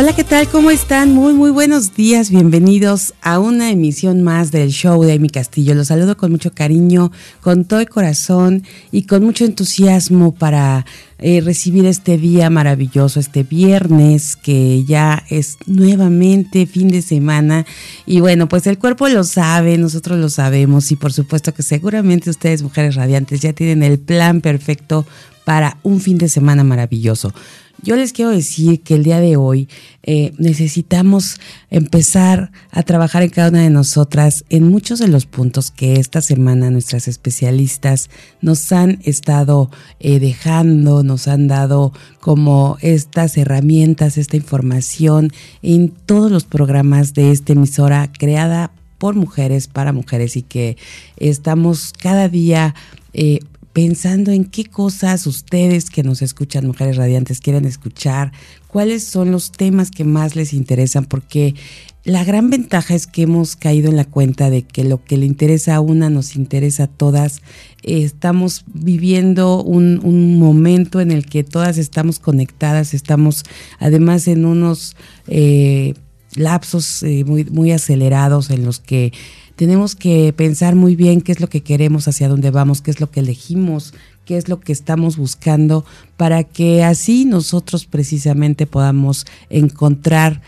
Hola, ¿qué tal? ¿Cómo están? Muy, muy buenos días. Bienvenidos a una emisión más del show de Amy Castillo. Los saludo con mucho cariño, con todo el corazón y con mucho entusiasmo para eh, recibir este día maravilloso, este viernes que ya es nuevamente fin de semana. Y bueno, pues el cuerpo lo sabe, nosotros lo sabemos y por supuesto que seguramente ustedes, mujeres radiantes, ya tienen el plan perfecto para un fin de semana maravilloso. Yo les quiero decir que el día de hoy eh, necesitamos empezar a trabajar en cada una de nosotras en muchos de los puntos que esta semana nuestras especialistas nos han estado eh, dejando, nos han dado como estas herramientas, esta información en todos los programas de esta emisora creada por mujeres para mujeres y que estamos cada día eh, pensando en qué cosas ustedes que nos escuchan, mujeres radiantes, quieren escuchar, cuáles son los temas que más les interesan, porque la gran ventaja es que hemos caído en la cuenta de que lo que le interesa a una nos interesa a todas. estamos viviendo un, momento en el que todas estamos conectadas, estamos además en unos eh, lapsos eh, muy acelerados en los que tenemos que pensar muy bien qué es lo que queremos, hacia dónde vamos, qué es lo que elegimos, qué es lo que estamos buscando, para que así nosotros precisamente podamos encontrar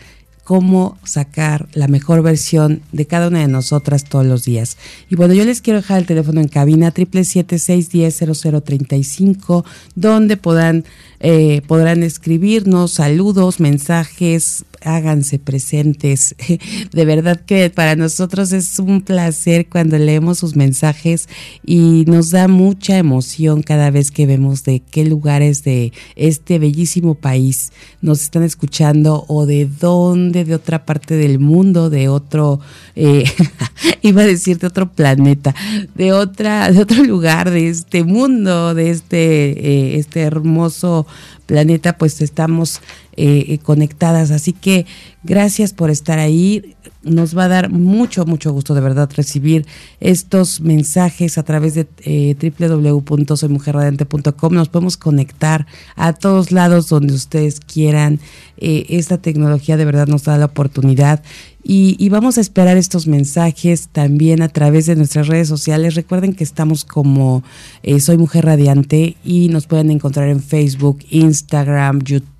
cómo sacar la mejor versión de cada una de nosotras todos los días. Y bueno, yo les quiero dejar el teléfono en cabina 777-610-0035, donde puedan, eh, podrán escribirnos saludos, mensajes, háganse presentes. De verdad que para nosotros es un placer cuando leemos sus mensajes y nos da mucha emoción cada vez que vemos de qué lugares de este bellísimo país nos están escuchando o de dónde, de otra parte del mundo, de otro, eh, iba a decir de otro planeta, de otra, de otro lugar de este mundo, de este, eh, este hermoso planeta, pues estamos eh, eh, conectadas. Así que gracias por estar ahí. Nos va a dar mucho, mucho gusto de verdad recibir estos mensajes a través de eh, www.soymujerradiante.com. Nos podemos conectar a todos lados donde ustedes quieran. Eh, esta tecnología de verdad nos da la oportunidad y, vamos a esperar estos mensajes también a través de nuestras redes sociales. Recuerden que estamos como eh, Soy Mujer Radiante y nos pueden encontrar en Facebook, Instagram, YouTube,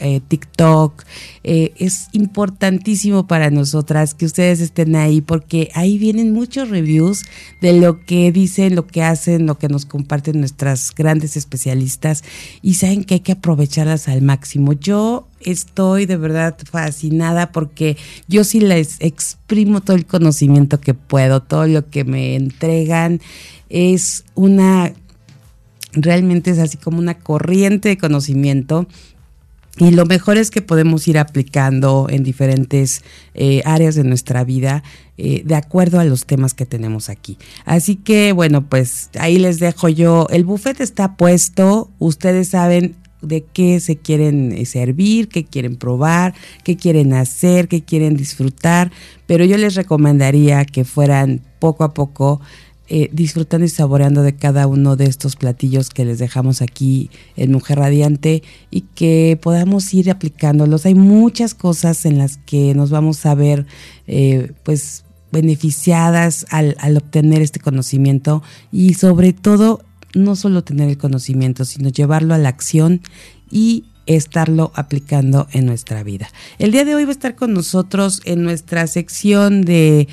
eh, TikTok. Eh, es importantísimo para nosotras que ustedes estén ahí porque ahí vienen muchos reviews de lo que dicen, lo que hacen, lo que nos comparten nuestras grandes especialistas y saben que hay que aprovecharlas al máximo. Yo estoy de verdad fascinada porque yo sí les exprimo todo el conocimiento que puedo, todo lo que me entregan es una, realmente es así como una corriente de conocimiento. Y lo mejor es que podemos ir aplicando en diferentes eh, áreas de nuestra vida eh, de acuerdo a los temas que tenemos aquí. Así que bueno, pues ahí les dejo yo. El buffet está puesto. Ustedes saben, de qué se quieren eh, servir, qué quieren probar, qué quieren hacer, qué quieren disfrutar, pero yo les recomendaría que fueran poco a poco eh, disfrutando y saboreando de cada uno de estos platillos que les dejamos aquí en Mujer Radiante y que podamos ir aplicándolos. Hay muchas cosas en las que nos vamos a ver eh, pues beneficiadas al, al obtener este conocimiento y sobre todo no solo tener el conocimiento, sino llevarlo a la acción y estarlo aplicando en nuestra vida. El día de hoy va a estar con nosotros en nuestra sección de,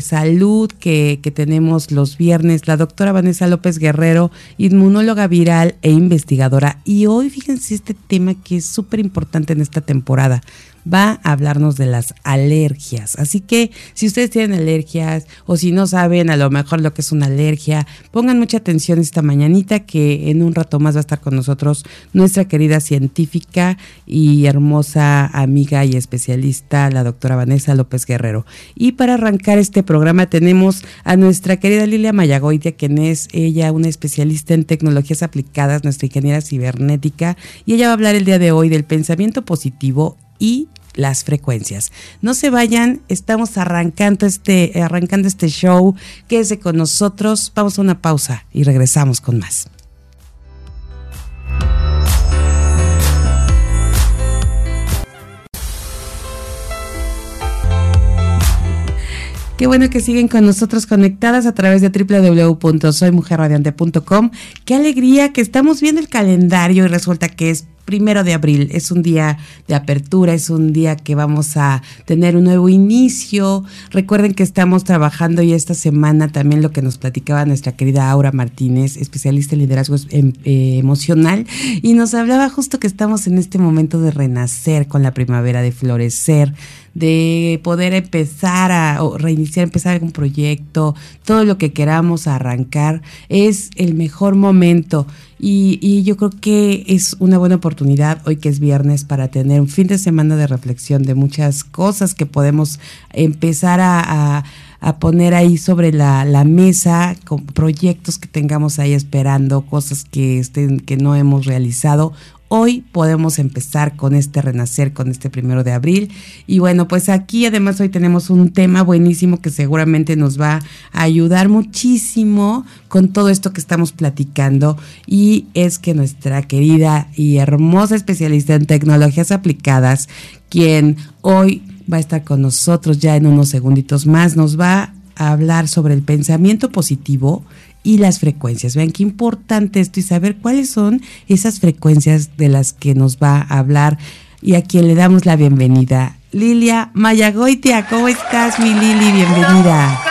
salud que, que, tenemos los viernes la doctora Vanessa López Guerrero, inmunóloga viral e investigadora. Y hoy fíjense este tema que es súper importante en esta temporada. Va a hablarnos de las alergias. Así que si ustedes tienen alergias o si no saben a lo mejor lo que es una alergia, pongan mucha atención esta mañanita que en un rato más va a estar con nosotros nuestra querida científica y hermosa amiga y especialista, la doctora Vanessa López Guerrero. Y para arrancar este programa tenemos a nuestra querida Lilia Mayagoitia, quien es ella una especialista en tecnologías aplicadas, nuestra ingeniera cibernética, y ella va a hablar el día de hoy del pensamiento positivo y las frecuencias. No se vayan, estamos arrancando este, arrancando este show. Quédese con nosotros, vamos a una pausa y regresamos con más. Qué bueno que siguen con nosotros conectadas a través de www.soymujerradiante.com. Qué alegría que estamos viendo el calendario y resulta que es primero de abril. Es un día de apertura, es un día que vamos a tener un nuevo inicio. Recuerden que estamos trabajando y esta semana también lo que nos platicaba nuestra querida Aura Martínez, especialista en liderazgo em, eh, emocional, y nos hablaba justo que estamos en este momento de renacer con la primavera, de florecer, de poder empezar a reiniciar, empezar algún proyecto, todo lo que queramos arrancar, es el mejor momento. Y, yo creo que es una buena oportunidad hoy que es viernes para tener un fin de semana de reflexión de muchas cosas que podemos empezar a, poner ahí sobre la, la, mesa, con proyectos que tengamos ahí esperando, cosas que, estén, que no hemos realizado Hoy podemos empezar con este renacer, con este primero de abril. Y bueno, pues aquí además hoy tenemos un tema buenísimo que seguramente nos va a ayudar muchísimo con todo esto que estamos platicando. Y es que nuestra querida y hermosa especialista en tecnologías aplicadas, quien hoy va a estar con nosotros ya en unos segunditos más, nos va a hablar sobre el pensamiento positivo y las frecuencias. Vean qué importante esto y saber cuáles son esas frecuencias de las que nos va a hablar y a quien le damos la bienvenida. Lilia Mayagoitia, ¿cómo estás, mi Lili? Bienvenida.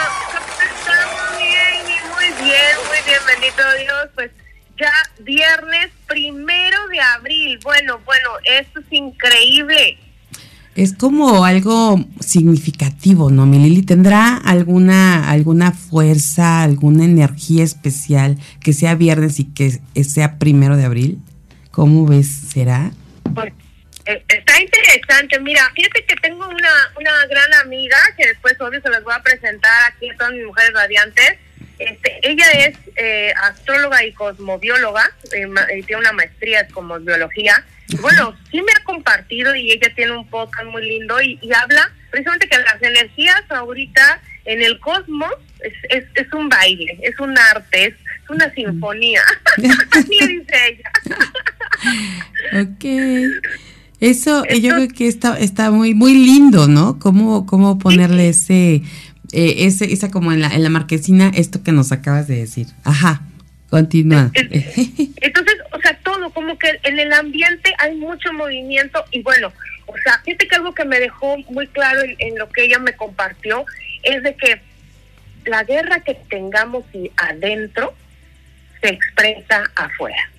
Muy bien, muy bien, bendito Dios. Pues ya viernes primero de abril. Bueno, bueno, esto es increíble es como algo significativo, ¿no, mi Lili? ¿Tendrá alguna, alguna fuerza, alguna energía especial que sea viernes y que sea primero de abril? ¿Cómo ves? ¿Será? Pues eh, está interesante. Mira, fíjate que tengo una, una gran amiga que después, obvio, se las voy a presentar aquí a todas mis mujeres radiantes. Este, ella es eh, astróloga y cosmobióloga, eh, tiene una maestría en cosmobiología bueno, sí me ha compartido y ella tiene un podcast muy lindo y, habla precisamente que las energías ahorita en el cosmos es, es, un baile, es un arte, es, una sinfonía. Así dice ella. ok. Eso yo creo que está, está muy, muy lindo, ¿no? Cómo, cómo ponerle ese, eh, ese, esa como en la, en la marquesina, esto que nos acabas de decir. Ajá. Continúa. Entonces, o sea, todo, como que en el ambiente hay mucho movimiento y bueno, o sea, fíjate que algo que me dejó muy claro en, lo que ella me compartió es de que la guerra que tengamos adentro se expresa afuera.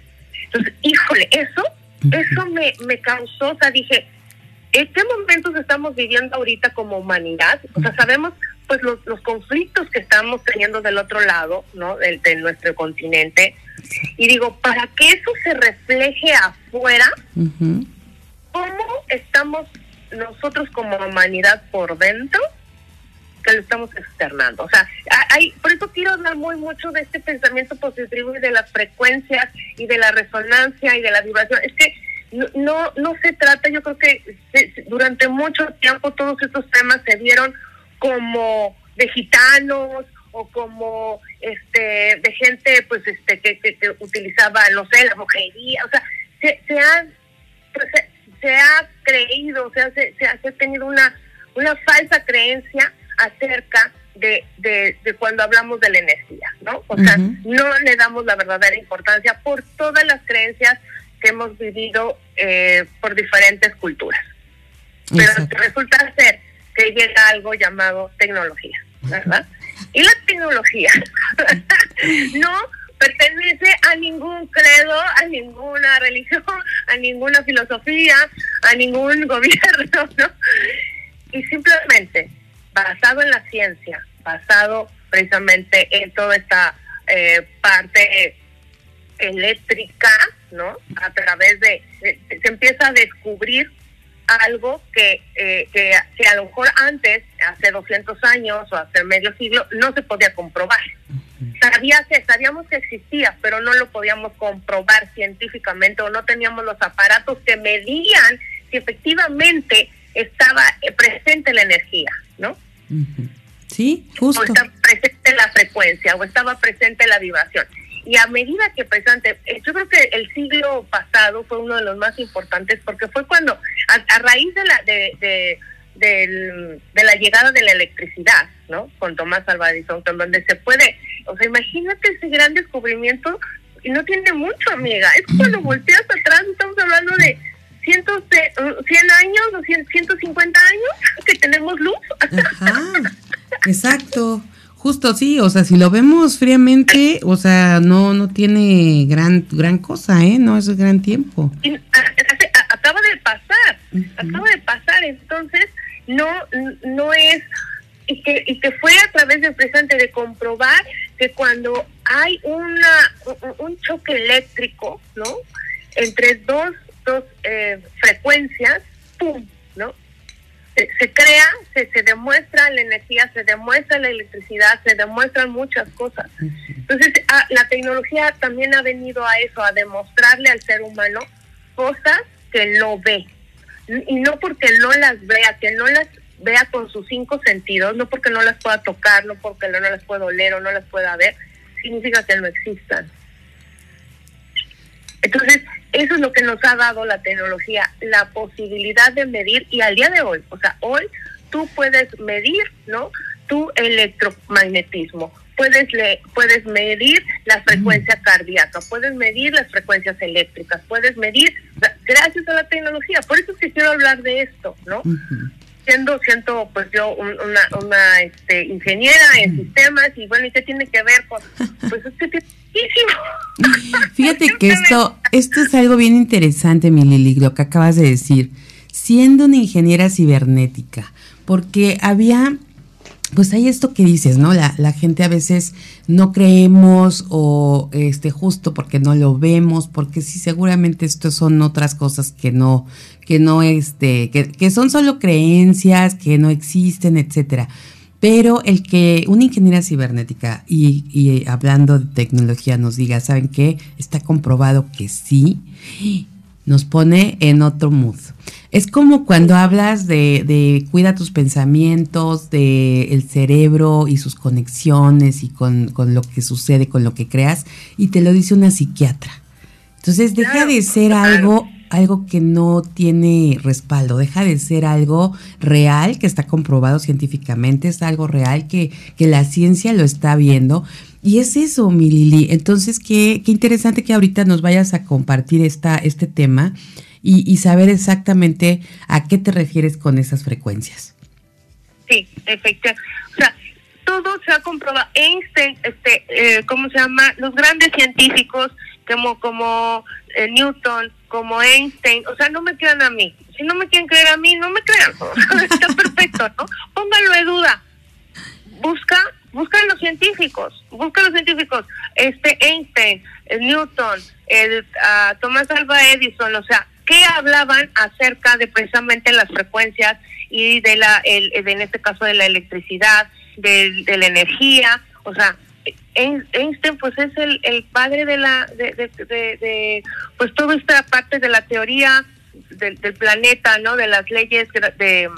Entonces, híjole, eso, eso me, me causó, o sea, dije, ¿en qué momentos estamos viviendo ahorita como humanidad? O sea, sabemos pues los, los conflictos que estamos teniendo del otro lado, ¿no? De, de, nuestro continente. Y digo, para que eso se refleje afuera, ¿cómo estamos nosotros como humanidad por dentro que lo estamos externando? O sea, hay, por eso quiero hablar muy mucho de este pensamiento positivo y de las frecuencias y de la resonancia y de la vibración. Es que no, no se trata, yo creo que durante mucho tiempo todos estos temas se vieron como de gitanos o como este de gente pues este que, que, utilizaba no sé la mujería o sea se, se ha pues, se, ha creído o sea se, se, ha tenido una una falsa creencia acerca de, de, cuando hablamos de la energía, ¿no? O sea, no le damos la verdadera importancia por todas las creencias que hemos vivido eh, por diferentes culturas. Pero resulta ser que llega algo llamado tecnología, ¿verdad? Y la tecnología no pertenece a ningún credo, a ninguna religión, a ninguna filosofía, a ningún gobierno, ¿no? Y simplemente, basado en la ciencia, basado precisamente en toda esta eh, parte eléctrica, ¿no? A través de, se empieza a descubrir algo que, eh, que, que, a lo mejor antes, hace 200 años o hace medio siglo, no se podía comprobar. Sabía que, sabíamos que existía, pero no lo podíamos comprobar científicamente o no teníamos los aparatos que medían si efectivamente estaba eh, presente la energía, ¿no? Sí, justo. O estaba presente la frecuencia o estaba presente la vibración. Y a medida que eh, yo creo que el siglo pasado fue uno de los más importantes porque fue cuando, a, raíz de la de, de, de, la llegada de la electricidad, ¿no? Con Tomás Alva Edison, donde se puede, o sea, imagínate ese gran descubrimiento y no tiene mucho, amiga. Es cuando volteas atrás, estamos hablando de cientos de 100 años o 150 años que tenemos luz. Ajá, exacto. Justo sí, o sea, si lo vemos fríamente, o sea, no no tiene gran gran cosa, ¿eh? No es gran tiempo. acaba de pasar, acaba de pasar, entonces no no es y que y que fue a través del presente de comprobar que cuando hay una un choque eléctrico, ¿no? Entre dos dos eh, frecuencias, pum, ¿no? se, crea, se, se demuestra la energía, se demuestra la electricidad, se demuestran muchas cosas. Entonces, ah, la tecnología también ha venido a eso, a demostrarle al ser humano cosas que no ve. Y no porque no las vea, que no las vea con sus cinco sentidos, no porque no las pueda tocar, no porque no las pueda oler o no las pueda ver, significa que no existan. Entonces, eso es lo que nos ha dado la tecnología, la posibilidad de medir y al día de hoy, o sea, hoy tú puedes medir, ¿no? Tu electromagnetismo, puedes le, puedes medir la frecuencia cardíaca, puedes medir las frecuencias eléctricas, puedes medir gracias a la tecnología. Por eso es que quiero hablar de esto, ¿no? Siendo, siento pues yo una, una este, ingeniera en sistemas y bueno, ¿y qué tiene que ver con? Pues es que tiene Fíjate que esto, esto es algo bien interesante, mi Lili, lo que acabas de decir. Siendo una ingeniera cibernética, porque había, pues hay esto que dices, ¿no? La, la gente a veces no creemos o este justo porque no lo vemos, porque sí, seguramente esto son otras cosas que no, que no, este, que, que son solo creencias, que no existen, etcétera. Pero el que una ingeniera cibernética y, hablando de tecnología nos diga, ¿saben qué? Está comprobado que sí, nos pone en otro mood. Es como cuando hablas de, cuida tus pensamientos, de el cerebro y sus conexiones y con, lo que sucede, con lo que creas, y te lo dice una psiquiatra. Entonces deja de ser algo algo que no tiene respaldo, deja de ser algo real que está comprobado científicamente, es algo real que, que la ciencia lo está viendo. Y es eso, mi Lili. Entonces, qué, qué interesante que ahorita nos vayas a compartir esta, este tema y, y saber exactamente a qué te refieres con esas frecuencias. Sí, efectivamente. O sea, todo se ha comprobado. Einstein, este, eh, ¿cómo se llama? Los grandes científicos como, como eh, Newton, como Einstein, o sea, no me crean a mí. Si no me quieren creer a mí, no me crean. Está perfecto, ¿no? Pónganlo de duda. Busca, busca a los científicos, busca a los científicos. Este Einstein, Newton, el uh, Tomás Alva Edison, o sea, ¿qué hablaban acerca de precisamente las frecuencias y de la, el, en este caso de la electricidad, de, de la energía? O sea, Einstein pues es el, el padre de la de, de, pues toda esta parte de la teoría del, planeta no de las leyes de,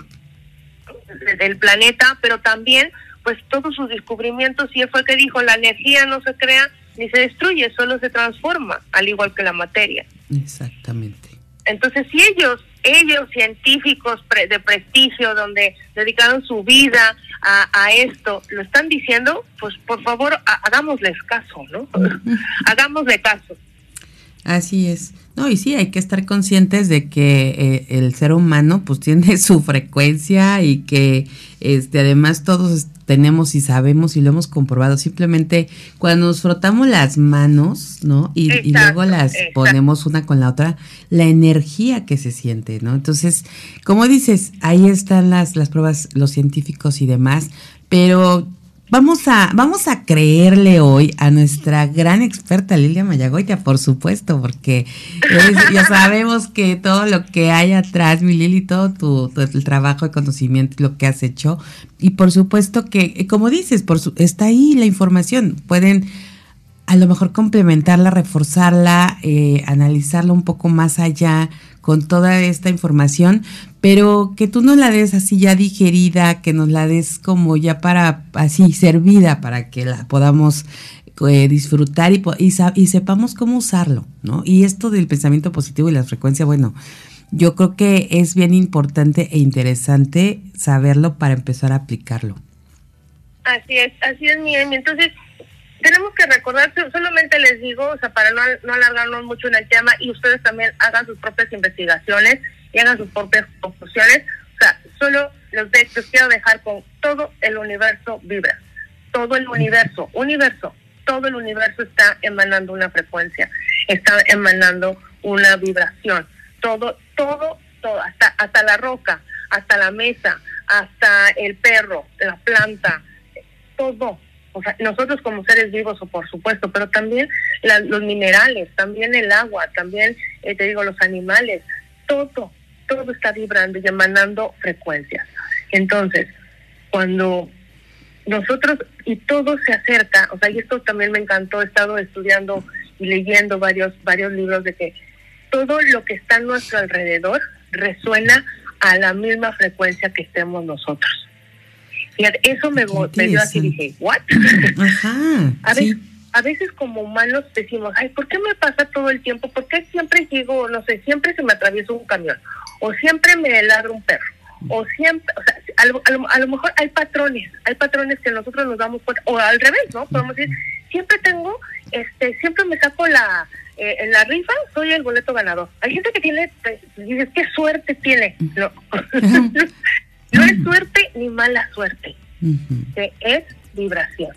del planeta pero también pues todos sus descubrimientos y él fue el que dijo la energía no se crea ni se destruye solo se transforma al igual que la materia. Exactamente. Entonces si ellos ellos científicos de prestigio donde dedicaron su vida a, esto lo están diciendo, pues por favor hagámosles caso, ¿no? hagámosle caso. Así es. No, y sí, hay que estar conscientes de que eh, el ser humano pues tiene su frecuencia y que este además todos tenemos y sabemos y lo hemos comprobado. Simplemente cuando nos frotamos las manos, ¿no? Y, luego las ponemos una con la otra, la energía que se siente, ¿no? Entonces, como dices, ahí están las, las pruebas, los científicos y demás, pero Vamos a, vamos a creerle hoy a nuestra gran experta Lilia Mayagoitia, por supuesto, porque ya sabemos que todo lo que hay atrás, mi Lili, todo tu, el trabajo, de conocimiento, lo que has hecho, y por supuesto que, como dices, por está ahí la información, pueden a lo mejor complementarla, reforzarla, eh, analizarla un poco más allá con toda esta información, pero que tú nos la des así ya digerida, que nos la des como ya para así servida para que la podamos eh, disfrutar y, y, sepamos cómo usarlo, ¿no? Y esto del pensamiento positivo y la frecuencia, bueno, yo creo que es bien importante e interesante saberlo para empezar a aplicarlo. Así es, así es, Miguel. Entonces, tenemos que recordar, solamente les digo, o sea, para no, no alargarnos mucho en el tema y ustedes también hagan sus propias investigaciones y hagan sus propias conclusiones. O sea, solo los, de, quiero dejar con todo el universo vibra. Todo el universo, universo, todo el universo está emanando una frecuencia, está emanando una vibración. Todo, todo, todo, hasta, hasta la roca, hasta la mesa, hasta el perro, la planta, todo, nosotros como seres vivos, o por supuesto, pero también los minerales, también el agua, también, eh, te digo, los animales, todo, todo está vibrando y emanando frecuencias. Entonces, cuando nosotros, y todo se acerca, o sea, y esto también me encantó, he estado estudiando y leyendo varios, varios libros de que todo lo que está a nuestro alrededor resuena a la misma frecuencia que estemos nosotros. Fíjate, eso me, me dio así, dije, ¿what? Ajá, a, veces, a veces como humanos decimos, ay, ¿por qué me pasa todo el tiempo? ¿Por qué siempre sigo, no sé, siempre se me atraviesa un camión? O siempre me ladra un perro. O siempre, o sea, a lo, mejor hay patrones, hay patrones que nosotros nos damos cuenta, o al revés, ¿no? Podemos decir, siempre tengo, este, siempre me saco la, eh, en la rifa soy el boleto ganador. Hay gente que tiene, pues, dices, qué suerte tiene. No, No es suerte ni mala suerte, es vibración.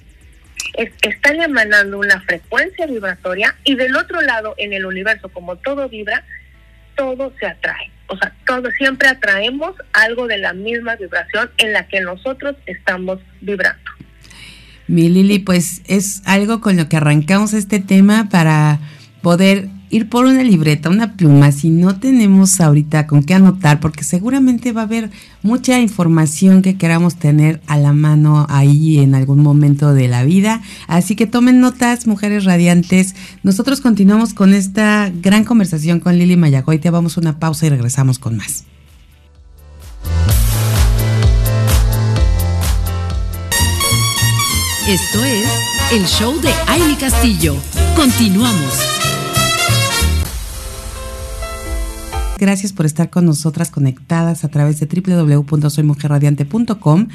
están emanando una frecuencia vibratoria y del otro lado, en el universo, como todo vibra, todo se atrae. O sea, todo siempre atraemos algo de la misma vibración en la que nosotros estamos vibrando. Mi Lili, pues es algo con lo que arrancamos este tema para poder ir por una libreta, una pluma, si no tenemos ahorita con qué anotar, porque seguramente va a haber mucha información que queramos tener a la mano ahí en algún momento de la vida. Así que tomen notas, mujeres radiantes. Nosotros continuamos con esta gran conversación con Lili Mayagoite. Vamos a una pausa y regresamos con más. Esto es el show de Aile Castillo. Continuamos. Gracias por estar con nosotras conectadas a través de www.soymujerradiante.com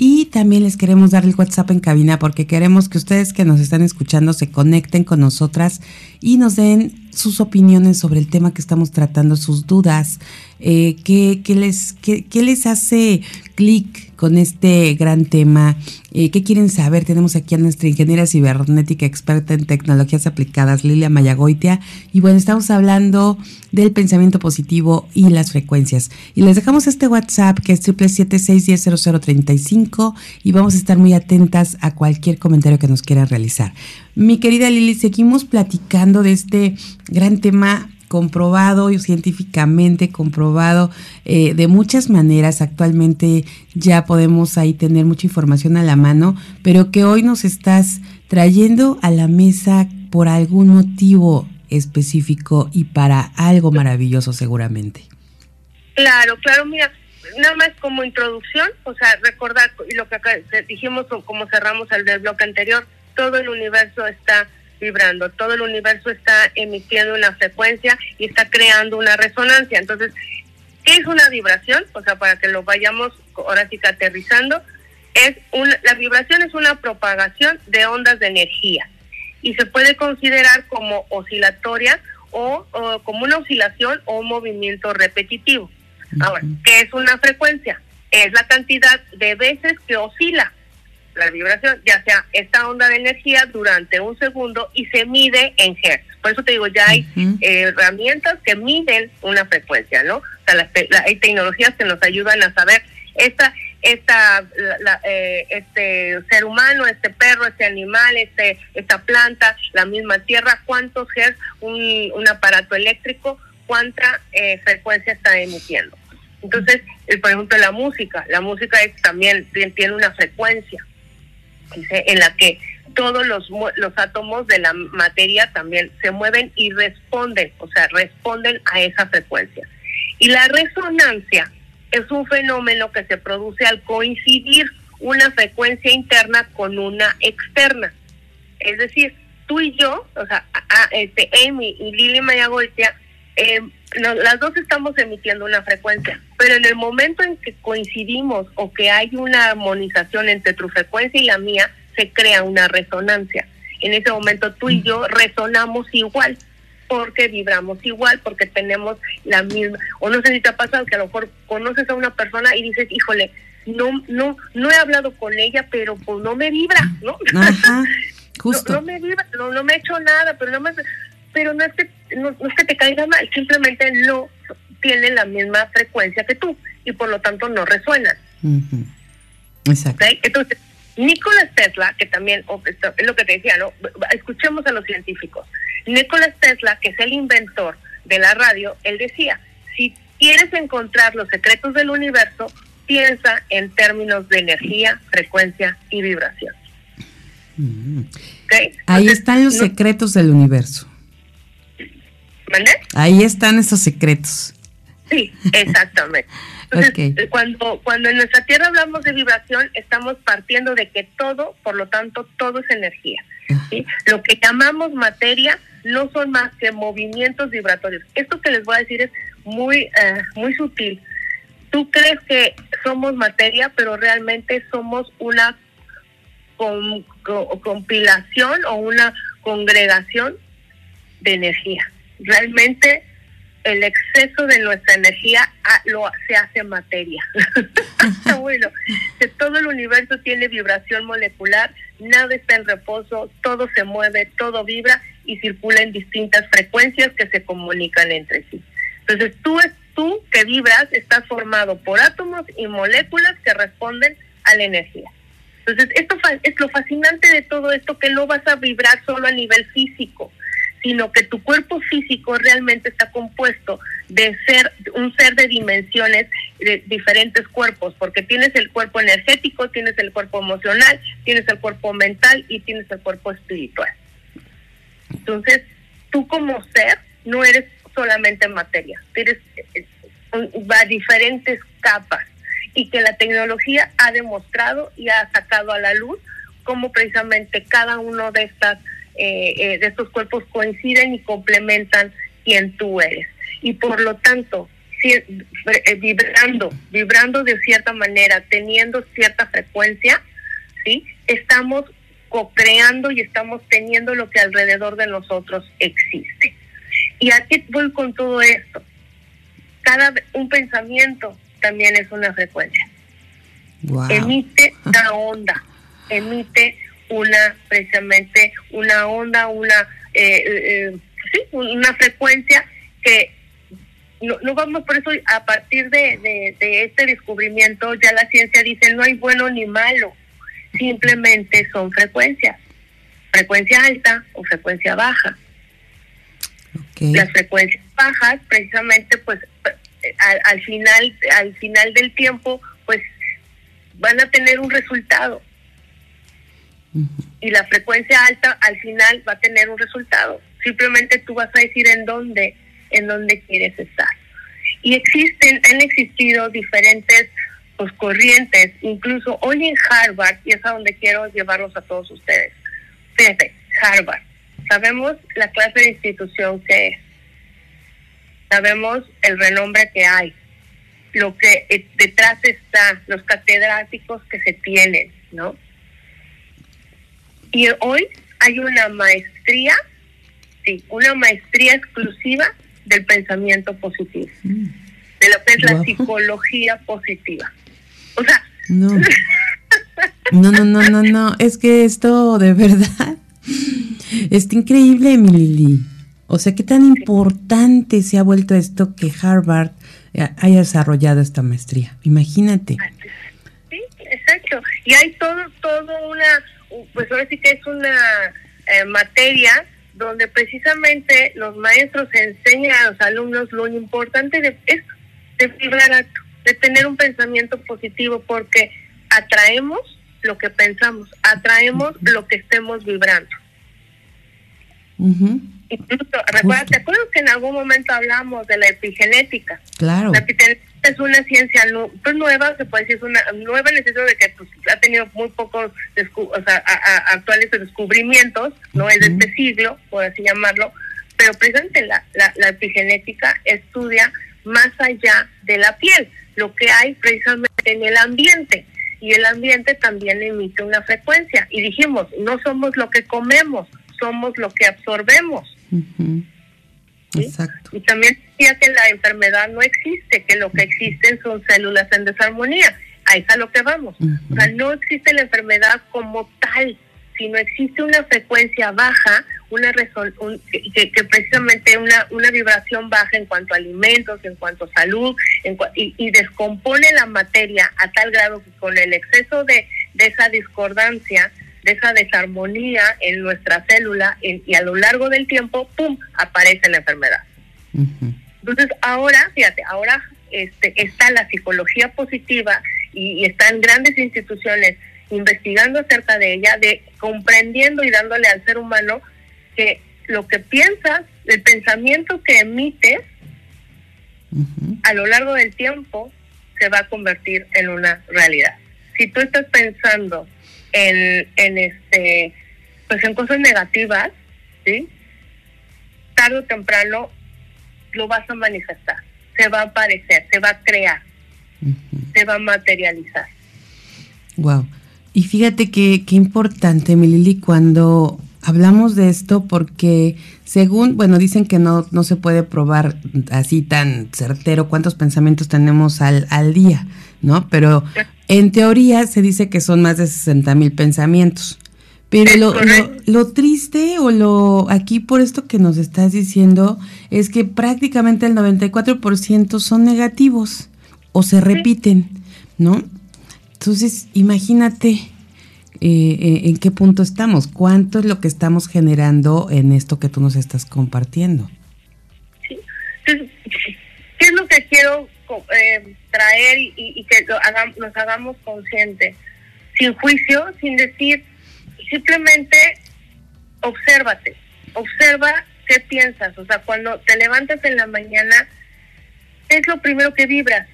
y también les queremos dar el WhatsApp en cabina porque queremos que ustedes que nos están escuchando se conecten con nosotras y nos den sus opiniones sobre el tema que estamos tratando, sus dudas, eh, qué, les, qué, qué les hace clic con este gran tema. Eh, ¿Qué quieren saber? Tenemos aquí a nuestra ingeniera cibernética experta en tecnologías aplicadas, Lilia Mayagoitia. Y bueno, estamos hablando del pensamiento positivo y las frecuencias. Y les dejamos este WhatsApp que es 776-100035 y vamos a estar muy atentas a cualquier comentario que nos quieran realizar. Mi querida Lili, seguimos platicando de este gran tema comprobado y científicamente comprobado eh, de muchas maneras. Actualmente ya podemos ahí tener mucha información a la mano, pero que hoy nos estás trayendo a la mesa por algún motivo específico y para algo maravilloso seguramente. Claro, claro, mira, nada más como introducción, o sea, recordar lo que acá dijimos como cerramos el bloque anterior, todo el universo está vibrando, todo el universo está emitiendo una frecuencia y está creando una resonancia. Entonces, ¿qué es una vibración? O sea, para que lo vayamos ahora sí aterrizando, es una, la vibración es una propagación de ondas de energía y se puede considerar como oscilatoria o, como una oscilación o un movimiento repetitivo. Ahora, ¿qué es una frecuencia? Es la cantidad de veces que oscila la vibración, ya sea esta onda de energía durante un segundo y se mide en hertz. Por eso te digo, ya hay eh, herramientas que miden una frecuencia, ¿no? O sea, hay tecnologías que nos ayudan a saber esta esta eh, este ser humano, este perro, este animal, este esta planta, la misma tierra, cuántos hertz un, un aparato eléctrico, cuánta eh, frecuencia está emitiendo. Entonces, por ejemplo, la música, la música es, también tiene una frecuencia en la que todos los, los átomos de la materia también se mueven y responden, o sea, responden a esa frecuencia. Y la resonancia es un fenómeno que se produce al coincidir una frecuencia interna con una externa. Es decir, tú y yo, o sea, este, Amy y Lili Mayagoitia, eh, las dos estamos emitiendo una frecuencia, pero en el momento en que coincidimos o que hay una armonización entre tu frecuencia y la mía, se crea una resonancia. En ese momento tú y yo resonamos igual porque vibramos igual, porque tenemos la misma, o no sé si te ha pasado que a lo mejor conoces a una persona y dices, híjole, no, no, no he hablado con ella, pero pues no me vibra, ¿no? justo. No, me vibra, no, no me he hecho nada, pero no me, pero no es que no, es que te caiga mal, simplemente no tiene la misma frecuencia que tú y por lo tanto no resuena. Exacto. Entonces, Nikola Tesla, que también es lo que te decía, ¿no? Escuchemos a los científicos. Nikola Tesla, que es el inventor de la radio, él decía, si quieres encontrar los secretos del universo, piensa en términos de energía, frecuencia y vibración. Ahí están los secretos del universo. Ahí están esos secretos. Sí, exactamente. Entonces, cuando, cuando en nuestra Tierra hablamos de vibración, estamos partiendo de que todo, por lo tanto, todo es energía. Lo que llamamos materia no son más que movimientos vibratorios. Esto que les voy a decir es muy, eh, muy sutil. Tú crees que somos materia, pero realmente somos una compilación o una congregación de energía realmente el exceso de nuestra energía lo se hace materia. bueno, todo el universo tiene vibración molecular, nada está en reposo, todo se mueve, todo vibra y circula en distintas frecuencias que se comunican entre sí. Entonces tú es tú que vibras estás formado por átomos y moléculas que responden a la energía. Entonces esto es lo fascinante de todo esto que no vas a vibrar solo a nivel físico sino que tu cuerpo físico realmente está compuesto de ser un ser de dimensiones de diferentes cuerpos, porque tienes el cuerpo energético, tienes el cuerpo emocional, tienes el cuerpo mental y tienes el cuerpo espiritual. Entonces, tú como ser no eres solamente materia, eres eh, va diferentes capas y que la tecnología ha demostrado y ha sacado a la luz cómo precisamente cada uno de estas eh, eh, de estos cuerpos coinciden y complementan quien tú eres. Y por lo tanto, eh, vibrando, vibrando de cierta manera, teniendo cierta frecuencia, ¿sí? estamos co-creando y estamos teniendo lo que alrededor de nosotros existe. ¿Y aquí voy con todo esto? Cada un pensamiento también es una frecuencia. Emite una onda, emite una precisamente una onda, una eh, eh, sí, una frecuencia que no, no, vamos por eso a partir de, de, este descubrimiento ya la ciencia dice no hay bueno ni malo, simplemente son frecuencias, frecuencia alta o frecuencia baja. Las frecuencias bajas precisamente pues al, al final al final del tiempo pues van a tener un resultado y la frecuencia alta al final va a tener un resultado. Simplemente tú vas a decir en dónde, en dónde quieres estar. Y existen, han existido diferentes pues, corrientes, incluso hoy en Harvard, y es a donde quiero llevarlos a todos ustedes. Fíjense, Harvard. Sabemos la clase de institución que es. Sabemos el renombre que hay. Lo que eh, detrás está, los catedráticos que se tienen, ¿no? Y hoy hay una maestría, sí, una maestría exclusiva del pensamiento positivo, mm. de lo que es la psicología positiva. O sea, No, no, no, no, no. Es que esto de verdad está increíble, Emily. O sea, qué tan importante se ha vuelto esto que Harvard haya desarrollado esta maestría. Imagínate. Exacto. Y hay todo, todo una, pues ahora sí que es una eh, materia donde precisamente los maestros enseñan a los alumnos lo importante de esto, de vibrar de tener un pensamiento positivo, porque atraemos lo que pensamos, atraemos lo que estemos vibrando. recuerda, ¿te acuerdas que en algún momento hablamos de la epigenética? Claro. La epigenética es una ciencia pues, nueva, se puede decir, es una nueva en el sentido de que pues, ha tenido muy pocos o sea, actuales descubrimientos, no es de este siglo, por así llamarlo, pero precisamente la, la, la epigenética estudia más allá de la piel, lo que hay precisamente en el ambiente y el ambiente también emite una frecuencia. Y dijimos, no somos lo que comemos, somos lo que absorbemos. Exacto. Y también decía que la enfermedad no existe, que lo que existen son células en desarmonía. Ahí es a lo que vamos. O sea, no existe la enfermedad como tal, sino existe una frecuencia baja, una que, precisamente una, una vibración baja en cuanto a alimentos, en cuanto a salud, y, descompone la materia a tal grado que con el exceso de, de esa discordancia, de esa desarmonía en nuestra célula y a lo largo del tiempo, ¡pum!, aparece la enfermedad. Entonces ahora, fíjate, ahora este, está la psicología positiva y, y están grandes instituciones investigando acerca de ella, de comprendiendo y dándole al ser humano que lo que piensas, el pensamiento que emites, a lo largo del tiempo se va a convertir en una realidad. Si tú estás pensando en, en este, pues en cosas negativas, ¿sí? Tarde o temprano lo vas a manifestar, se va a aparecer, se va a crear, se va a materializar. Wow. Y fíjate que qué importante, Milili, cuando hablamos de esto porque según, bueno, dicen que no, no se puede probar así tan certero cuántos pensamientos tenemos al, al día, ¿no? Pero en teoría se dice que son más de 60 mil pensamientos. Pero lo, lo, triste o lo aquí por esto que nos estás diciendo es que prácticamente el 94% son negativos o se repiten, ¿no? Entonces, imagínate, eh, eh, en qué punto estamos, cuánto es lo que estamos generando en esto que tú nos estás compartiendo. Sí. ¿Qué es lo que quiero eh, traer y, que nos hagamos conscientes? Sin juicio, sin decir, simplemente obsérvate, observa qué piensas, o sea, cuando te levantas en la mañana, es lo primero que vibras?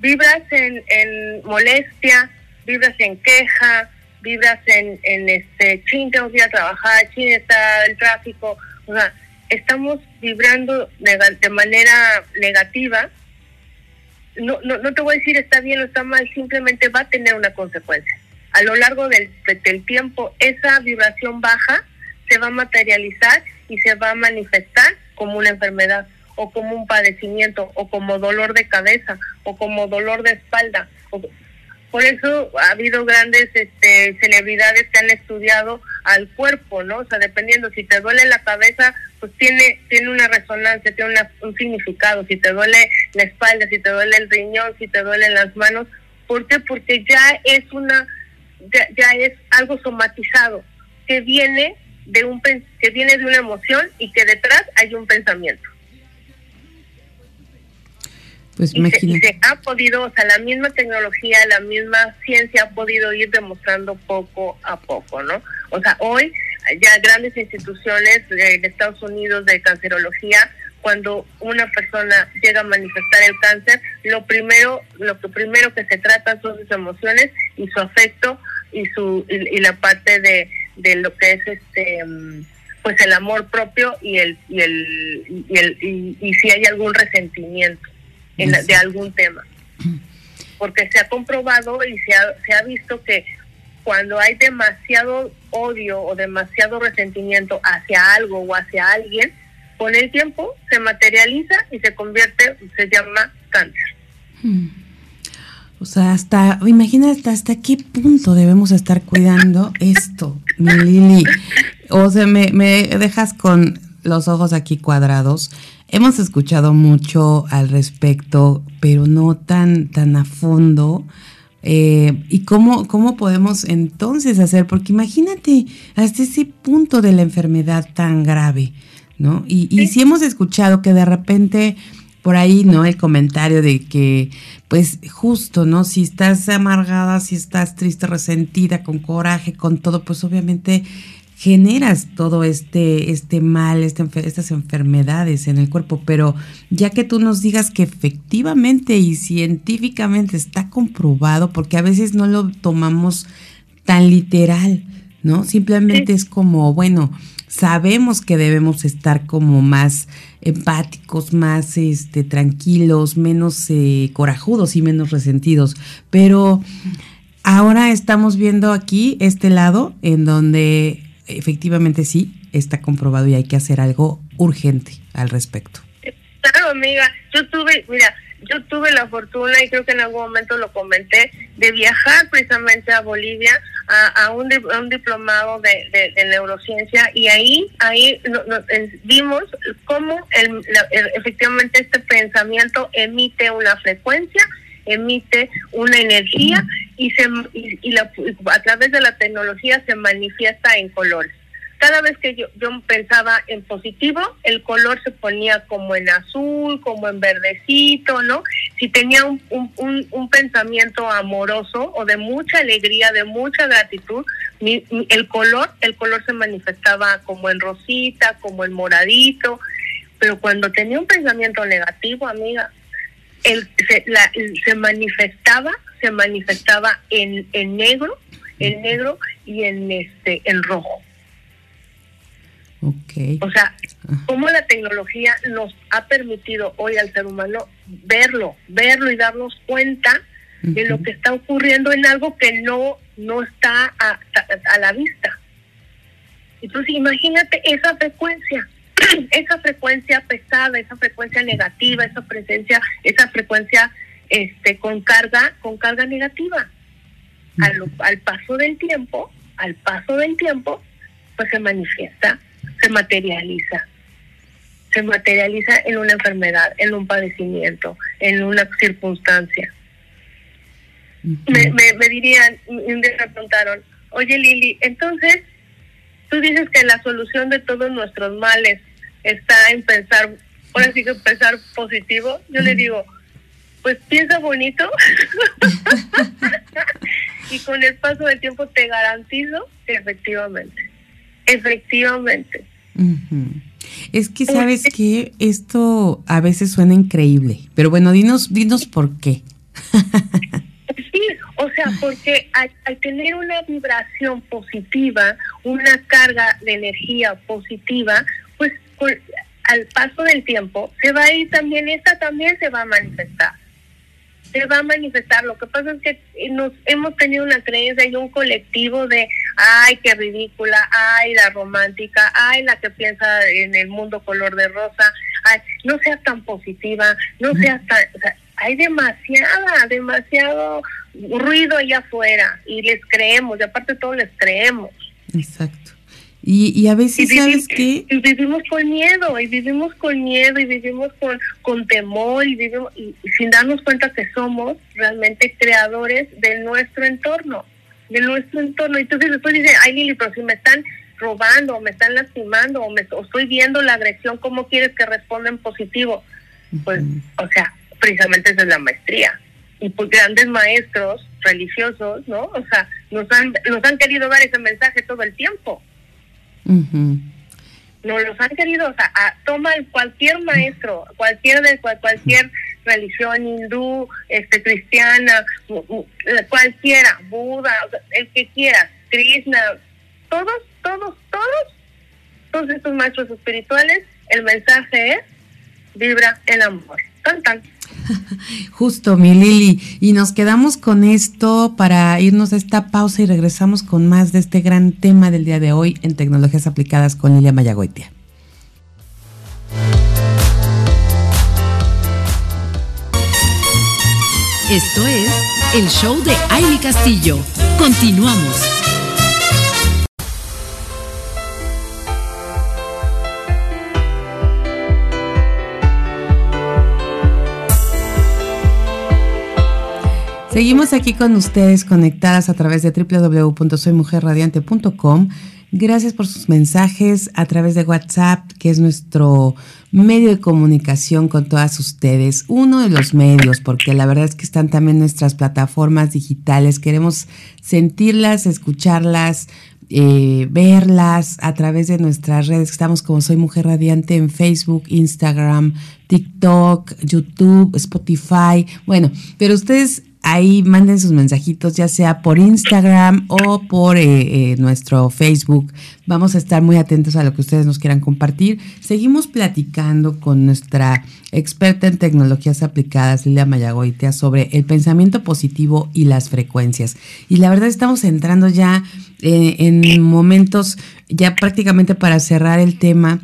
Vibras en, en molestia, vibras en queja, vibras en, en este, chin, tengo que ir a trabajar, chin, está el tráfico, o sea, estamos vibrando de manera negativa, no, no, no te voy a decir está bien o está mal, simplemente va a tener una consecuencia. A lo largo del, del tiempo, esa vibración baja se va a materializar y se va a manifestar como una enfermedad o como un padecimiento o como dolor de cabeza o como dolor de espalda por eso ha habido grandes este, celebridades que han estudiado al cuerpo, ¿no? O sea, dependiendo, si te duele la cabeza, pues tiene tiene una resonancia, tiene un significado. Si te duele la espalda, si te duele el riñón, si te duelen las manos. ¿Por qué? Porque ya es una, ya, ya es algo somatizado, que viene de un que viene de una emoción y que detrás hay un pensamiento. Pues y, se, ha podido, o sea, la misma tecnología, la misma ciencia ha podido ir demostrando poco a poco, ¿no? O sea, hoy ya grandes instituciones de, Estados Unidos de cancerología, cuando una persona llega a manifestar el cáncer, lo primero, lo que primero que se trata son sus emociones y su afecto y su y, la parte de, de lo que es este pues el amor propio y el y el y, el, y si hay algún resentimiento de algún tema. Porque se ha comprobado y se ha, se ha visto que cuando hay demasiado odio o demasiado resentimiento hacia algo o hacia alguien, con el tiempo se materializa y se convierte, se llama cáncer. O sea, hasta, imagínate hasta qué punto debemos estar cuidando esto, mi Lili. O sea, me, me dejas con los ojos aquí cuadrados. Hemos escuchado mucho al respecto, pero no tan, tan a fondo. Eh, ¿Y cómo, cómo podemos entonces hacer? Porque imagínate hasta ese punto de la enfermedad tan grave, ¿no? Y, y si hemos escuchado que de repente por ahí, ¿no? El comentario de que, pues justo, ¿no? Si estás amargada, si estás triste, resentida, con coraje, con todo, pues obviamente generas todo este, este mal, este, estas enfermedades en el cuerpo, pero ya que tú nos digas que efectivamente y científicamente está comprobado, porque a veces no lo tomamos tan literal, ¿no? Simplemente es como, bueno, sabemos que debemos estar como más empáticos, más este, tranquilos, menos eh, corajudos y menos resentidos. Pero ahora estamos viendo aquí este lado en donde efectivamente sí está comprobado y hay que hacer algo urgente al respecto. Claro, amiga, yo tuve, mira, yo tuve la fortuna y creo que en algún momento lo comenté de viajar precisamente a Bolivia a, un, un, diplomado de, neurociencia y ahí ahí vimos cómo el, efectivamente este pensamiento emite una frecuencia emite una energía y se y a través de la tecnología se manifiesta en colores cada vez que yo, yo pensaba en positivo, el color se ponía como en azul, como en verdecito, ¿no? Si tenía un, un, un, pensamiento amoroso o de mucha alegría, de mucha gratitud, el color, el color se manifestaba como en rosita, como en moradito, pero cuando tenía un pensamiento negativo, amiga, el, se, la, se manifestaba, se manifestaba en, en negro, en negro y en este, en rojo. O sea, cómo la tecnología nos ha permitido hoy al ser humano verlo, verlo y darnos cuenta de lo que está ocurriendo en algo que no, no está a, a, la vista. Entonces imagínate esa frecuencia, esa frecuencia pesada, esa frecuencia negativa, esa presencia, esa frecuencia este con carga, con carga negativa. Al, al paso del tiempo, al paso del tiempo, pues se manifiesta se materializa. Se materializa en una enfermedad, en un padecimiento, en una circunstancia. me, me, dirían, un día me preguntaron, oye Lili, entonces tú dices que la solución de todos nuestros males está en pensar, ahora sí que pensar positivo. Yo le digo, pues piensa bonito. Y con el paso del tiempo te garantizo que efectivamente, efectivamente, es que sabes que esto a veces suena increíble, pero bueno, dinos, dinos por qué. sí, o sea, porque al, tener una vibración positiva, una carga de energía positiva, pues al paso del tiempo se va a ir también, esta también se va a manifestar se va a manifestar. Lo que pasa es que nos hemos tenido una creencia y un colectivo de, ay, qué ridícula, ay, la romántica, ay, la que piensa en el mundo color de rosa, ay, no seas tan positiva, no seas tan... O sea, hay demasiada, demasiado ruido allá afuera y les creemos, y aparte todo les creemos. Exacto. Y, y a veces, ¿sabes qué? Y vivimos con miedo, y vivimos con miedo, y vivimos con, con temor, y vivimos y, sin darnos cuenta que somos realmente creadores de nuestro entorno, de nuestro entorno. Y entonces después dice, ay Lili, pero si me están robando, o me están lastimando, o, me, estoy viendo la agresión, ¿cómo quieres que responda en positivo? Pues, o sea, precisamente esa es la maestría. Y pues grandes maestros religiosos, ¿no? O sea, nos han, nos han querido dar ese mensaje todo el tiempo no los han querido, o sea, toma cualquier maestro, cualquier de cualquier religión hindú, este cristiana, cualquiera, Buda, el que quiera, Krishna, todos, todos, todos, todos estos maestros espirituales, el mensaje es vibra el amor. Tan. Justo, mi Lili. Y nos quedamos con esto para irnos a esta pausa y regresamos con más de este gran tema del día de hoy en tecnologías aplicadas con Lilia Mayagoitia. Esto es el show de Aile Castillo. Continuamos. Seguimos aquí con ustedes conectadas a través de www.soymujerradiante.com. Gracias por sus mensajes a través de WhatsApp, que es nuestro medio de comunicación con todas ustedes. Uno de los medios, porque la verdad es que están también nuestras plataformas digitales. Queremos sentirlas, escucharlas, eh, verlas a través de nuestras redes. Estamos como Soy Mujer Radiante en Facebook, Instagram, TikTok, YouTube, Spotify. Bueno, pero ustedes ahí manden sus mensajitos, ya sea por Instagram o por eh, eh, nuestro Facebook. Vamos a estar muy atentos a lo que ustedes nos quieran compartir. Seguimos platicando con nuestra experta en tecnologías aplicadas, Lilia Mayagoitea, sobre el pensamiento positivo y las frecuencias. Y la verdad estamos entrando ya eh, en momentos, ya prácticamente para cerrar el tema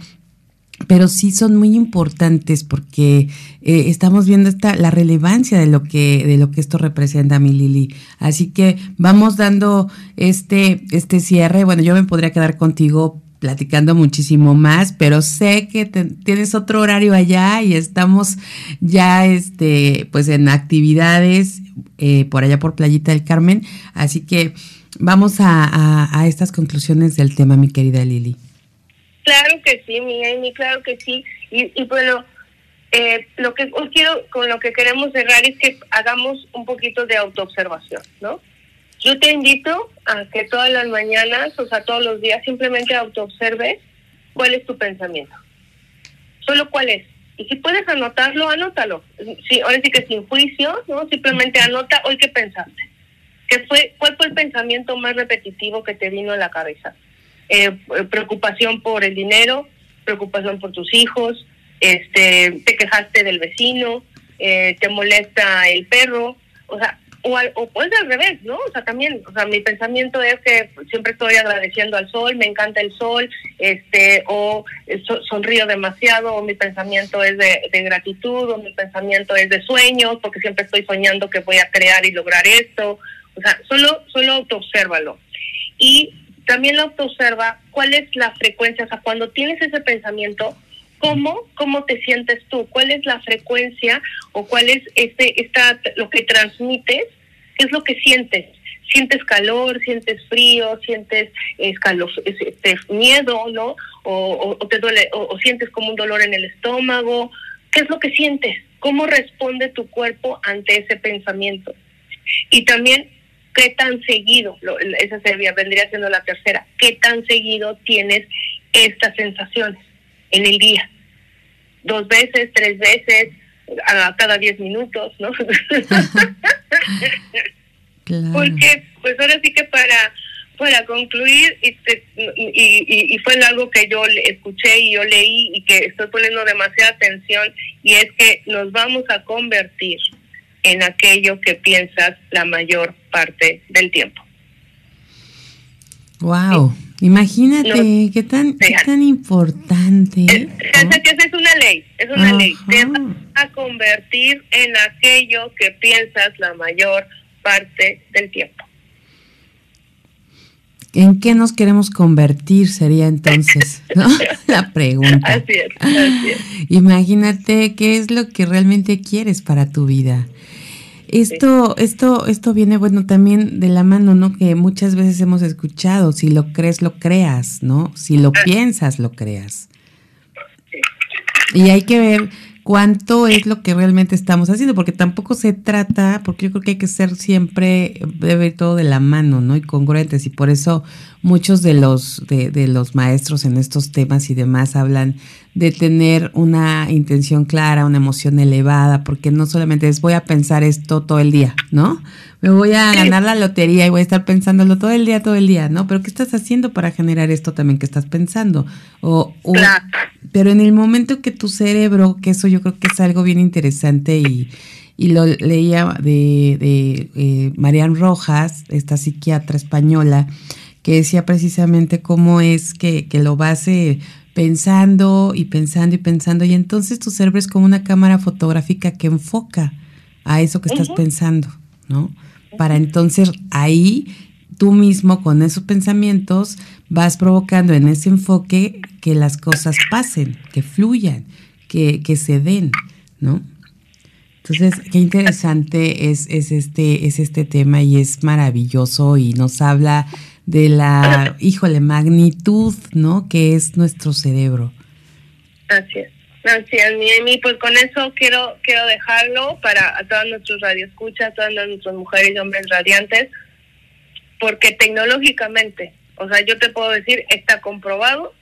pero sí son muy importantes porque eh, estamos viendo esta, la relevancia de lo que de lo que esto representa mi Lili. Así que vamos dando este este cierre. Bueno, yo me podría quedar contigo platicando muchísimo más, pero sé que tienes otro horario allá y estamos ya este pues en actividades eh, por allá por Playita del Carmen. Así que vamos a, a, a estas conclusiones del tema, mi querida Lili. Claro que sí, mi Amy, claro que sí. Y, bueno, eh, lo que hoy quiero, con lo que queremos cerrar es que hagamos un poquito de autoobservación, ¿no? Yo te invito a que todas las mañanas, o sea, todos los días, simplemente autoobserves cuál es tu pensamiento. Solo cuál es. Y si puedes anotarlo, anótalo. Sí, ahora sí que sin juicio, ¿no? Simplemente anota hoy qué pensaste. ¿Qué fue, ¿Cuál fue el pensamiento más repetitivo que te vino a la cabeza? Eh, preocupación por el dinero, preocupación por tus hijos, este, te quejaste del vecino, eh, te molesta el perro, o sea, o, al, o puede al revés, ¿no? O sea, también, o sea, mi pensamiento es que siempre estoy agradeciendo al sol, me encanta el sol, este, o sonrío demasiado, o mi pensamiento es de, de, gratitud, o mi pensamiento es de sueños, porque siempre estoy soñando que voy a crear y lograr esto. O sea, solo, solo autoobsérvalo. Y también lo observa cuál es la frecuencia, o sea, cuando tienes ese pensamiento, ¿cómo, cómo te sientes tú? ¿Cuál es la frecuencia o cuál es este, esta, lo que transmites? ¿Qué es lo que sientes? sientes calor, sientes frío, sientes escalo, este, miedo, ¿no? O, te duele, o, sientes como un dolor en el estómago. ¿Qué es lo que sientes? ¿Cómo responde tu cuerpo ante ese pensamiento? Y también ¿Qué tan seguido, esa sería, vendría siendo la tercera, qué tan seguido tienes estas sensaciones en el día? Dos veces, tres veces, a cada diez minutos, ¿no? Porque, pues ahora sí que para para concluir, y, y, y, fue algo que yo escuché y yo leí y que estoy poniendo demasiada atención, y es que nos vamos a convertir en aquello que piensas la mayor parte del tiempo. Wow, imagínate qué tan qué tan importante. Es, que es una ley, es una ley. Te vas a convertir en aquello que piensas la mayor parte del tiempo. ¿En qué nos queremos convertir? Sería entonces ¿no? la pregunta. Así es, así es. Imagínate qué es lo que realmente quieres para tu vida. Esto, esto, esto viene, bueno, también de la mano, ¿no? Que muchas veces hemos escuchado, si lo crees, lo creas, ¿no? Si lo piensas, lo creas. Y hay que ver cuánto es lo que realmente estamos haciendo, porque tampoco se trata, porque yo creo que hay que ser siempre, debe todo de la mano, ¿no? Y congruentes, y por eso muchos de los, de, de los maestros en estos temas y demás hablan de tener una intención clara, una emoción elevada, porque no solamente es voy a pensar esto todo el día, ¿no? Me voy a ganar la lotería y voy a estar pensándolo todo el día, todo el día, ¿no? Pero ¿qué estás haciendo para generar esto también que estás pensando? O, Pero en el momento que tu cerebro, que eso yo creo que es algo bien interesante y, y lo leía de, de eh, Marian Rojas, esta psiquiatra española, que decía precisamente cómo es que, que lo base pensando y pensando y pensando y entonces tu cerebro es como una cámara fotográfica que enfoca a eso que estás pensando, ¿no? para entonces ahí tú mismo con esos pensamientos vas provocando en ese enfoque que las cosas pasen, que fluyan, que, que se den, ¿no? Entonces, qué interesante es, es, este, es este tema y es maravilloso y nos habla de la, híjole, magnitud, ¿no? Que es nuestro cerebro. Así es. Así es, pues con eso quiero quiero dejarlo para a todos nuestros radioescuchas, a todas nuestras mujeres y hombres radiantes, porque tecnológicamente, o sea, yo te puedo decir, está comprobado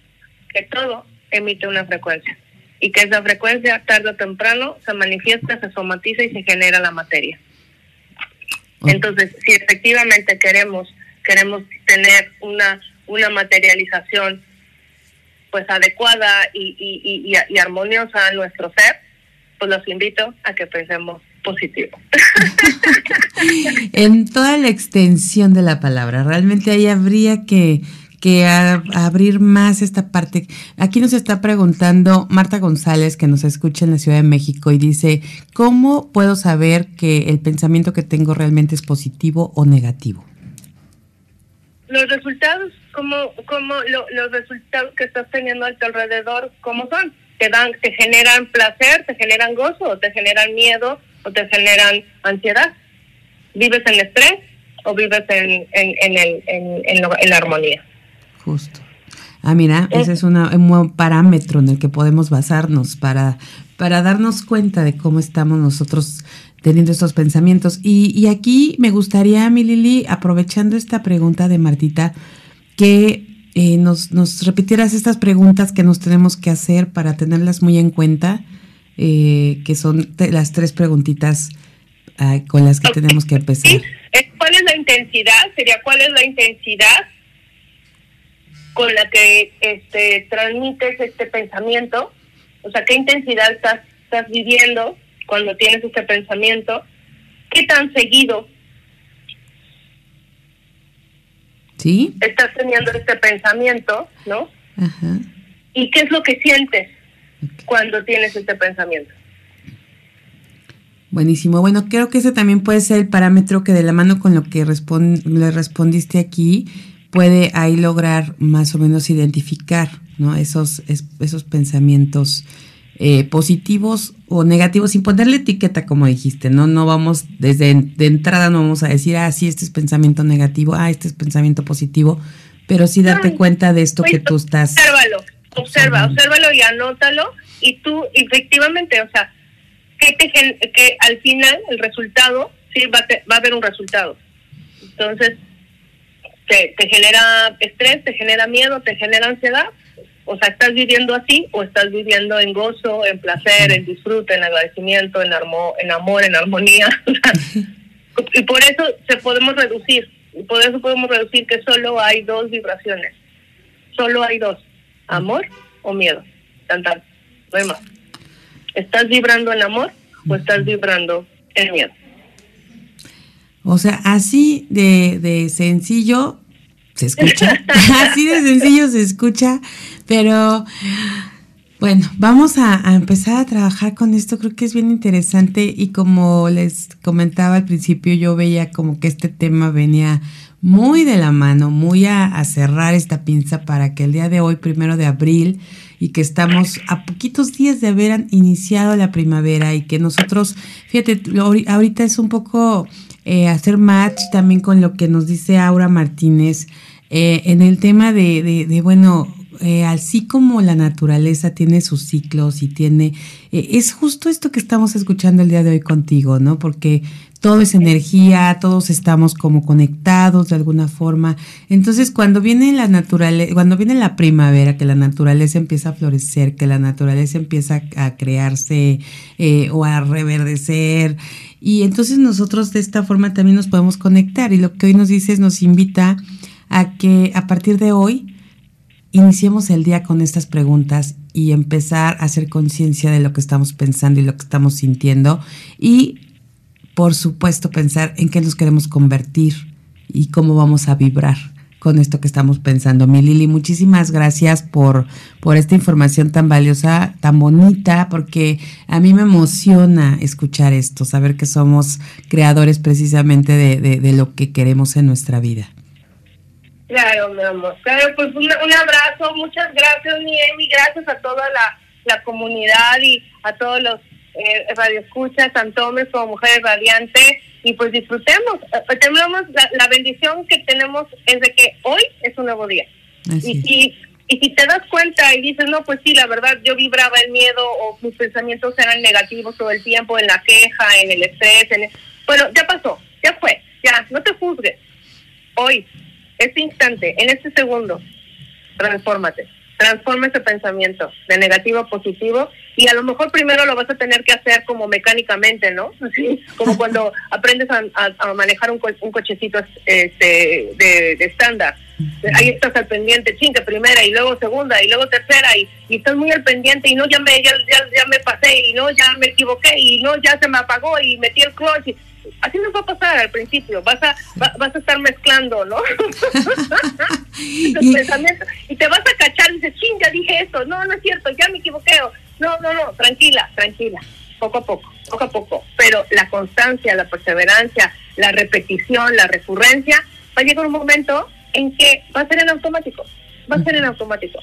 que todo emite una frecuencia y que esa frecuencia tarde o temprano se manifiesta, se somatiza y se genera la materia. Entonces, si efectivamente queremos queremos tener una una materialización pues adecuada y, y, y, armoniosa a nuestro ser, pues los invito a que pensemos positivo. en toda la extensión de la palabra, realmente ahí habría que que abrir más esta parte. Aquí nos está preguntando Marta González, que nos escucha en la Ciudad de México, y dice, ¿cómo puedo saber que el pensamiento que tengo realmente es positivo o negativo? Los resultados, como, como los resultados que estás teniendo a tu alrededor, ¿cómo son? Te dan, te generan placer, te generan gozo, o te generan miedo, o te generan ansiedad. ¿Vives en estrés o vives en, en, el, en la armonía? Justo. Ah, mira, ese es un buen parámetro en el que podemos basarnos para, para darnos cuenta de cómo estamos nosotros teniendo estos pensamientos. Y, aquí me gustaría, mi Lili, aprovechando esta pregunta de Martita, que eh, nos, nos repitieras estas preguntas que nos tenemos que hacer para tenerlas muy en cuenta, eh, que son las tres preguntitas ah, con las que tenemos que empezar. ¿Cuál es la intensidad? Sería, ¿cuál es la intensidad con la que este, transmites este pensamiento, o sea, qué intensidad estás, estás viviendo cuando tienes este pensamiento, qué tan seguido ¿Sí? estás teniendo este pensamiento, ¿no? ¿Y qué es lo que sientes cuando tienes este pensamiento? Buenísimo. Bueno, creo que ese también puede ser el parámetro que de la mano con lo que le respondiste aquí, puede ahí lograr más o menos identificar ¿no? esos, esos pensamientos eh, positivos o negativos sin ponerle etiqueta como dijiste, ¿no? No vamos desde de entrada no vamos a decir, ah, sí, este es pensamiento negativo, ah, este es pensamiento positivo, pero sí date cuenta de esto que tú estás... Obsérvalo, observa, obsérvalo y anótalo y tú efectivamente, o sea, que, te, que al final el resultado, sí, va, va a haber un resultado. Entonces, te, te genera estrés, te genera miedo, te genera ansiedad. O sea, ¿estás viviendo así o estás viviendo en gozo, en placer, en disfrute, en agradecimiento, en, en amor, en armonía? y por eso se podemos reducir, por eso podemos reducir que solo hay dos vibraciones. Solo hay dos, amor o miedo. Tan, tan. No hay más. ¿Estás vibrando en amor o estás vibrando en miedo? O sea, así de, de sencillo se escucha, así de sencillo se escucha, pero bueno, vamos a, empezar a trabajar con esto, creo que es bien interesante y como les comentaba al principio, yo veía como que este tema venía muy de la mano, muy a, cerrar esta pinza para que el día de hoy, primero de abril, y que estamos a poquitos días de haber iniciado la primavera y que nosotros, fíjate, ahorita es un poco eh, hacer match también con lo que nos dice Aura Martínez eh, en el tema de, de, bueno, eh, así como la naturaleza tiene sus ciclos y tiene, es justo esto que estamos escuchando el día de hoy contigo, ¿no? Porque todo es energía, todos estamos como conectados de alguna forma. Entonces, cuando viene la naturaleza, cuando viene la primavera, que la naturaleza empieza a florecer, que la naturaleza empieza a crearse eh, o a reverdecer, y entonces nosotros de esta forma también nos podemos conectar. Y lo que hoy nos dices nos invita a que a partir de hoy iniciemos el día con estas preguntas y empezar a hacer conciencia de lo que estamos pensando y lo que estamos sintiendo y por supuesto, pensar en qué nos queremos convertir y cómo vamos a vibrar con esto que estamos pensando. Mi Lili, muchísimas gracias por, por esta información tan valiosa, tan bonita, porque a mí me emociona escuchar esto, saber que somos creadores precisamente de, de, lo que queremos en nuestra vida. Claro, mi amor. Claro, pues un, abrazo, muchas gracias, mi Emi, gracias a toda la, la comunidad y a todos los eh, radioescuchas, tanto hombres como mujeres radiantes, y pues disfrutemos. Eh, eh, tenemos la, bendición que tenemos es de que hoy es un nuevo día. y si, y si te das cuenta y dices, no, pues sí, la verdad, yo vibraba el miedo o mis pensamientos eran negativos todo el tiempo, en la queja, en el estrés, en bueno, ya pasó, ya fue, ya, no te juzgues. Hoy, este instante, en este segundo, transfórmate transforma ese pensamiento de negativo a positivo y a lo mejor primero lo vas a tener que hacer como mecánicamente, ¿no? Como cuando aprendes a, manejar un, un, cochecito este, de estándar. Ahí estás al pendiente, chinga, primera y luego segunda y luego tercera y, y estás muy al pendiente y no, ya me, ya, ya, me pasé y no, ya me equivoqué y no, ya se me apagó y metí el clutch. Así nos va a pasar al principio, vas a, vas a estar mezclando, ¿no? y, pensamientos, y te vas a cachar y dices, ching, ya dije esto, no, no es cierto, ya me equivoqué, no, no, no, tranquila, tranquila, poco a poco, poco a poco, pero la constancia, la perseverancia, la repetición, la recurrencia, va a llegar un momento en que va a ser en automático, va a ser en automático.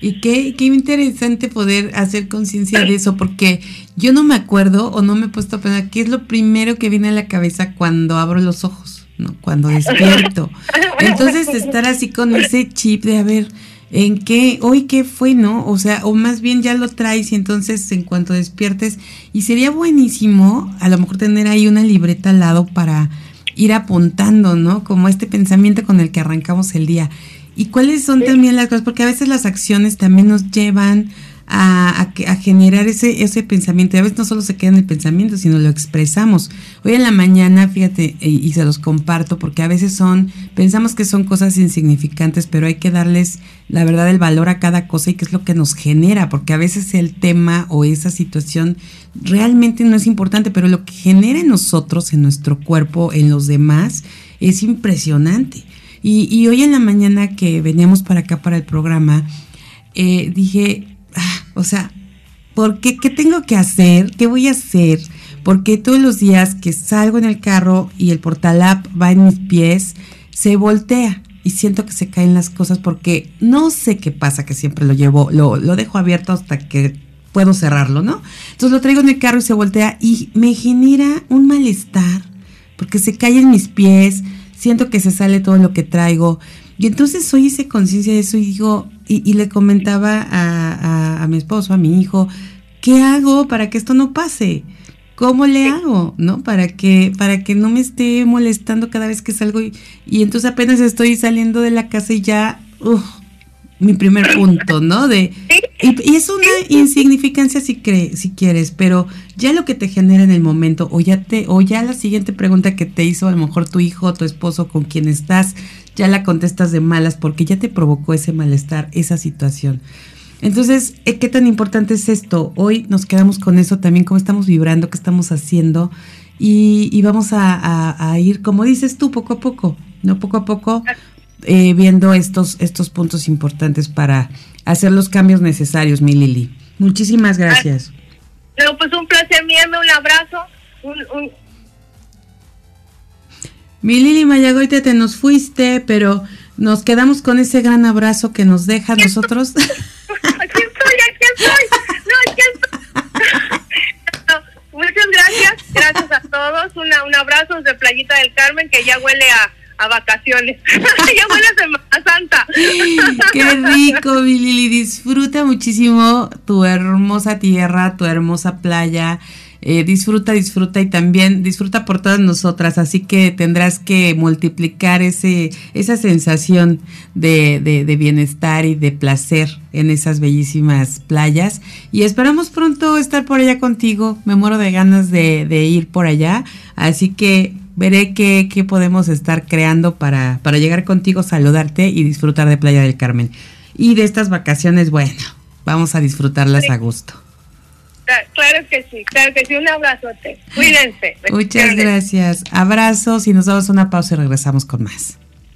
Y qué, qué interesante poder hacer conciencia de eso, porque yo no me acuerdo o no me he puesto a pensar qué es lo primero que viene a la cabeza cuando abro los ojos, ¿no? Cuando despierto. Entonces estar así con ese chip de a ver, ¿en qué? ¿Hoy qué fue, no? O sea, o más bien ya lo traes y entonces en cuanto despiertes, y sería buenísimo a lo mejor tener ahí una libreta al lado para ir apuntando, ¿no? Como este pensamiento con el que arrancamos el día. ¿Y cuáles son también las cosas? Porque a veces las acciones también nos llevan a, generar ese, ese pensamiento. Y a veces no solo se queda en el pensamiento, sino lo expresamos. Hoy en la mañana, fíjate, y, y, se los comparto, porque a veces son, pensamos que son cosas insignificantes, pero hay que darles la verdad el valor a cada cosa y qué es lo que nos genera, porque a veces el tema o esa situación realmente no es importante, pero lo que genera en nosotros, en nuestro cuerpo, en los demás, es impresionante. Y, hoy en la mañana que veníamos para acá para el programa, eh, dije, ah, o sea, ¿por qué? ¿Qué tengo que hacer? ¿Qué voy a hacer? Porque todos los días que salgo en el carro y el portalap va en mis pies, se voltea y siento que se caen las cosas porque no sé qué pasa, que siempre lo llevo, lo, lo dejo abierto hasta que puedo cerrarlo, ¿no? Entonces lo traigo en el carro y se voltea y me genera un malestar porque se cae en mis pies, siento que se sale todo lo que traigo. Y entonces soy hice conciencia de eso y digo, y, le comentaba a, mi esposo, a mi hijo, ¿qué hago para que esto no pase? ¿Cómo le hago? ¿No? Para que, para que no me esté molestando cada vez que salgo y, y entonces apenas estoy saliendo de la casa y ya, mi primer punto, ¿no? De y, es una insignificancia si crees, si quieres, pero ya lo que te genera en el momento o ya te o ya la siguiente pregunta que te hizo a lo mejor tu hijo, tu esposo con quien estás, ya la contestas de malas porque ya te provocó ese malestar, esa situación. Entonces, eh, ¿qué tan importante es esto? Hoy nos quedamos con eso también, cómo estamos vibrando, qué estamos haciendo y, vamos a, a ir, como dices tú, poco a poco, ¿no? Poco a poco eh, viendo estos, estos puntos importantes para hacer los cambios necesarios, mi Lili. Muchísimas gracias. No, pues un placer, envíame un abrazo. Mi Lili Mayagoite, te nos fuiste, pero nos quedamos con ese gran abrazo que nos deja a nosotros. aquí estoy, aquí estoy. No, aquí estoy. muchas gracias, gracias a todos. Una, un abrazo desde Playita del Carmen, que ya huele a a vacaciones. ya huele a Semana Santa. Qué rico, mi Lili. Disfruta muchísimo tu hermosa tierra, tu hermosa playa. Eh, disfruta, disfruta y también disfruta por todas nosotras. Así que tendrás que multiplicar ese, esa sensación de, de, bienestar y de placer en esas bellísimas playas. Y esperamos pronto estar por allá contigo. Me muero de ganas de ir por allá. Así que veré qué, qué podemos estar creando para, para llegar contigo, saludarte y disfrutar de Playa del Carmen. Y de estas vacaciones, bueno, vamos a disfrutarlas a gusto. Claro que sí, claro que sí. Un abrazote. Cuídense. Muchas gracias. Abrazos y nos damos una pausa y regresamos con más.